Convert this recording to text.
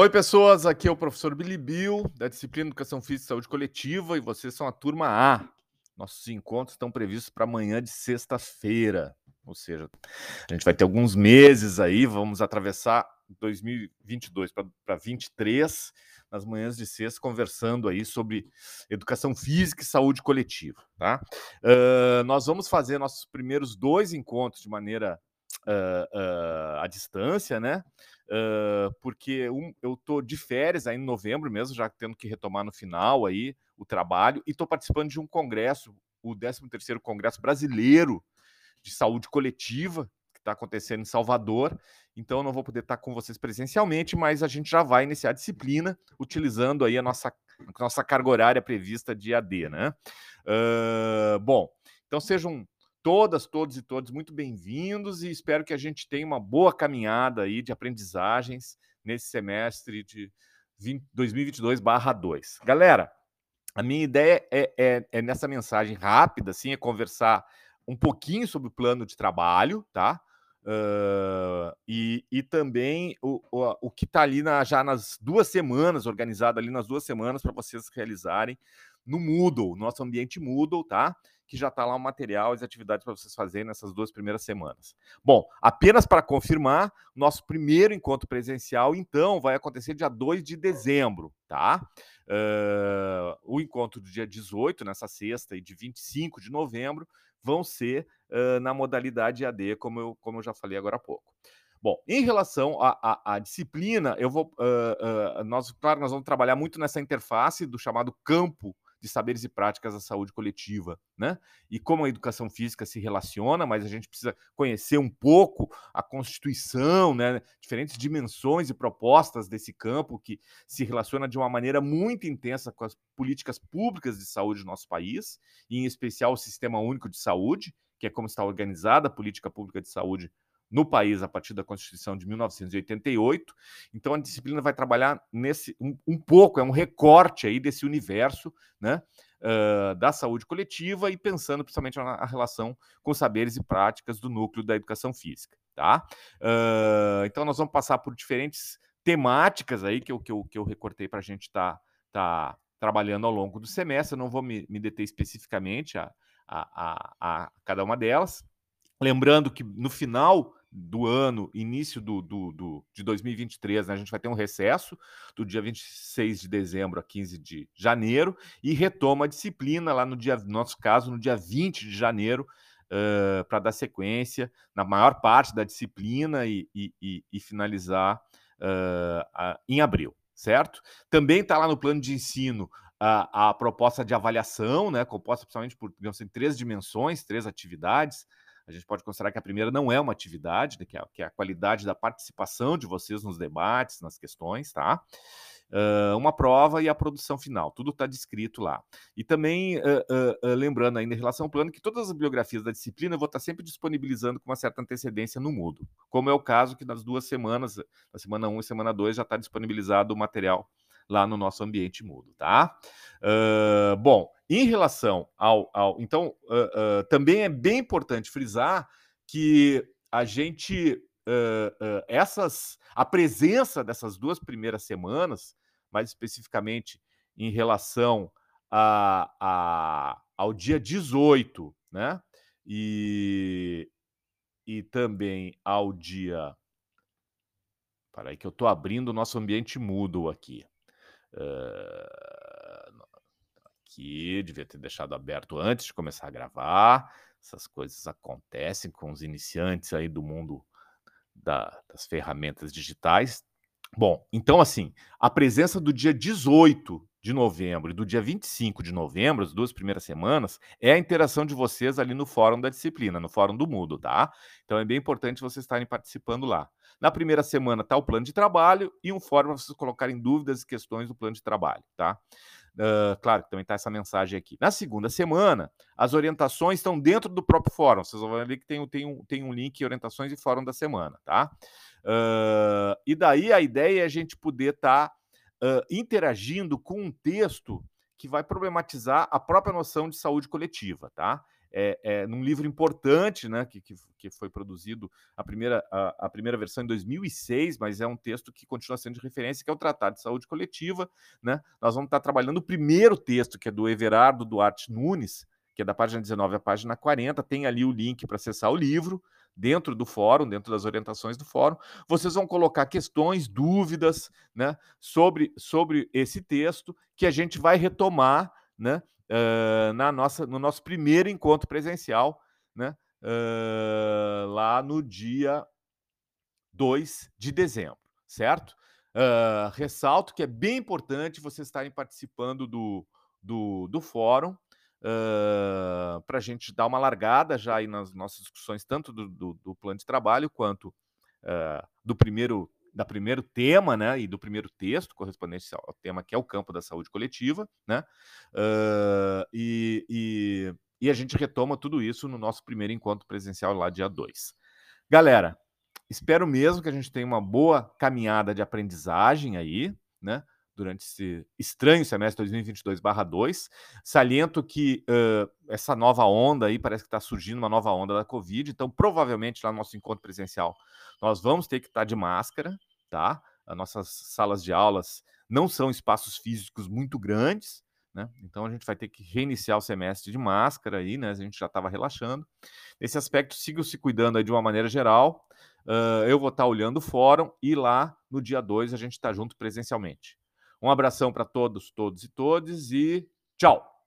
Oi, pessoas. Aqui é o professor Billy Bill, da disciplina Educação Física e Saúde Coletiva, e vocês são a turma A. Nossos encontros estão previstos para amanhã de sexta-feira. Ou seja, a gente vai ter alguns meses aí, vamos atravessar 2022 para 2023, nas manhãs de sexta, conversando aí sobre educação física e saúde coletiva. Tá? Uh, nós vamos fazer nossos primeiros dois encontros de maneira uh, uh, à distância, né? Uh, porque um, eu tô de férias aí em novembro mesmo, já tendo que retomar no final aí o trabalho, e estou participando de um congresso, o 13º Congresso Brasileiro de Saúde Coletiva, que está acontecendo em Salvador, então eu não vou poder estar com vocês presencialmente, mas a gente já vai iniciar a disciplina utilizando aí a nossa, nossa carga horária prevista de AD, né? Uh, bom, então sejam todas, todos e todos muito bem-vindos e espero que a gente tenha uma boa caminhada aí de aprendizagens nesse semestre de 2022/2. Galera, a minha ideia é, é, é, nessa mensagem rápida, assim, é conversar um pouquinho sobre o plano de trabalho, tá? Uh, e, e também o, o, o que está ali na, já nas duas semanas, organizado ali nas duas semanas para vocês realizarem no Moodle, nosso ambiente Moodle, tá? Que já está lá o material, as atividades para vocês fazerem nessas duas primeiras semanas. Bom, apenas para confirmar, nosso primeiro encontro presencial, então, vai acontecer dia 2 de dezembro, tá? Uh, o encontro do dia 18, nessa sexta, e de 25 de novembro, vão ser uh, na modalidade AD, como eu, como eu já falei agora há pouco. Bom, em relação à, disciplina, eu vou. Uh, nós, claro, nós vamos trabalhar muito nessa interface do chamado campo de saberes e práticas da saúde coletiva, né? E como a educação física se relaciona, mas a gente precisa conhecer um pouco a constituição, né? Diferentes dimensões e propostas desse campo que se relaciona de uma maneira muito intensa com as políticas públicas de saúde do nosso país, e em especial o Sistema Único de Saúde, que é como está organizada a política pública de saúde no país a partir da Constituição de 1988. Então a disciplina vai trabalhar nesse um, um pouco, é um recorte aí desse universo, né? Uh, da saúde coletiva e pensando principalmente na, relação com saberes e práticas do núcleo da educação física, tá? Uh, então nós vamos passar por diferentes temáticas aí que eu, que eu, que eu recortei para a gente estar tá, tá trabalhando ao longo do semestre. Eu não vou me, me deter especificamente a, a, a, a cada uma delas. Lembrando que no final do ano, início do, do, do, de 2023, né, a gente vai ter um recesso do dia 26 de dezembro a 15 de janeiro e retoma a disciplina lá no dia, no nosso caso, no dia 20 de janeiro, uh, para dar sequência na maior parte da disciplina e, e, e, e finalizar uh, a, em abril, certo? Também está lá no plano de ensino a, a proposta de avaliação, né, composta principalmente por digamos assim, três dimensões, três atividades a gente pode considerar que a primeira não é uma atividade, né, que, é, que, é, a qualidade da participação de vocês nos debates, nas questões, tá? Uh, uma prova e a produção final, tudo está descrito lá. E também, uh, uh, lembrando ainda em relação ao plano, que todas as biografias da disciplina eu vou estar tá sempre disponibilizando com uma certa antecedência no Moodle, como é o caso que nas duas semanas, na semana 1 e semana 2, já está disponibilizado o material lá no nosso ambiente Moodle, tá? bom, em relação ao. ao então, uh, uh, também é bem importante frisar que a gente. Uh, essas, a presença dessas duas primeiras semanas, mais especificamente em relação a, a, ao dia 18, né? E, e também ao dia. Para aí que eu estou abrindo o nosso ambiente Moodle aqui. Uh, aqui, devia ter deixado aberto antes de começar a gravar. Essas coisas acontecem com os iniciantes aí do mundo da, das ferramentas digitais. Bom, então assim, a presença do dia 18 de novembro e do dia 25 de novembro, as duas primeiras semanas, é a interação de vocês ali no fórum da disciplina, no fórum do Moodle, tá? Então é bem importante vocês estarem participando lá. Na primeira semana está o plano de trabalho e um fórum para vocês colocarem dúvidas e questões do plano de trabalho, tá? Uh, claro que também está essa mensagem aqui. Na segunda semana, as orientações estão dentro do próprio fórum. Vocês vão ver que tem, tem, um, tem um link orientações e fórum da semana, tá? Uh, e daí a ideia é a gente poder estar tá, uh, interagindo com um texto que vai problematizar a própria noção de saúde coletiva, tá? é, é num livro importante, né, que, que, que foi produzido a primeira, a, a, primeira versão em 2006, mas é um texto que continua sendo de referência, que é o Tratado de Saúde Coletiva. Né? Nós vamos estar trabalhando o primeiro texto, que é do Everardo Duarte Nunes, que é da página 19 à página 40. Tem ali o link para acessar o livro dentro do fórum, dentro das orientações do fórum. Vocês vão colocar questões, dúvidas né, sobre, sobre esse texto, que a gente vai retomar né, uh, na nossa, no nosso primeiro encontro presencial, né, uh, lá no dia 2 de dezembro, certo? Uh, ressalto que é bem importante vocês estarem participando do, do, do fórum uh, para a gente dar uma largada já aí nas nossas discussões, tanto do, do, do plano de trabalho quanto uh, do primeiro da primeiro tema, né, e do primeiro texto correspondente ao tema que é o campo da saúde coletiva, né, uh, e, e, e, a gente retoma tudo isso no nosso primeiro encontro presencial lá dia 2. Galera, espero mesmo que a gente tenha uma boa caminhada de aprendizagem aí, né, durante esse estranho semestre 2022/2. Saliento que uh, essa nova onda aí parece que está surgindo uma nova onda da Covid, então provavelmente lá no nosso encontro presencial nós vamos ter que estar tá de máscara, tá? As nossas salas de aulas não são espaços físicos muito grandes, né? Então a gente vai ter que reiniciar o semestre de máscara aí, né? A gente já estava relaxando. Nesse aspecto, sigam se cuidando aí de uma maneira geral. Uh, eu vou estar tá olhando o fórum e lá no dia 2 a gente está junto presencialmente. Um abração para todos, todos e todas e tchau!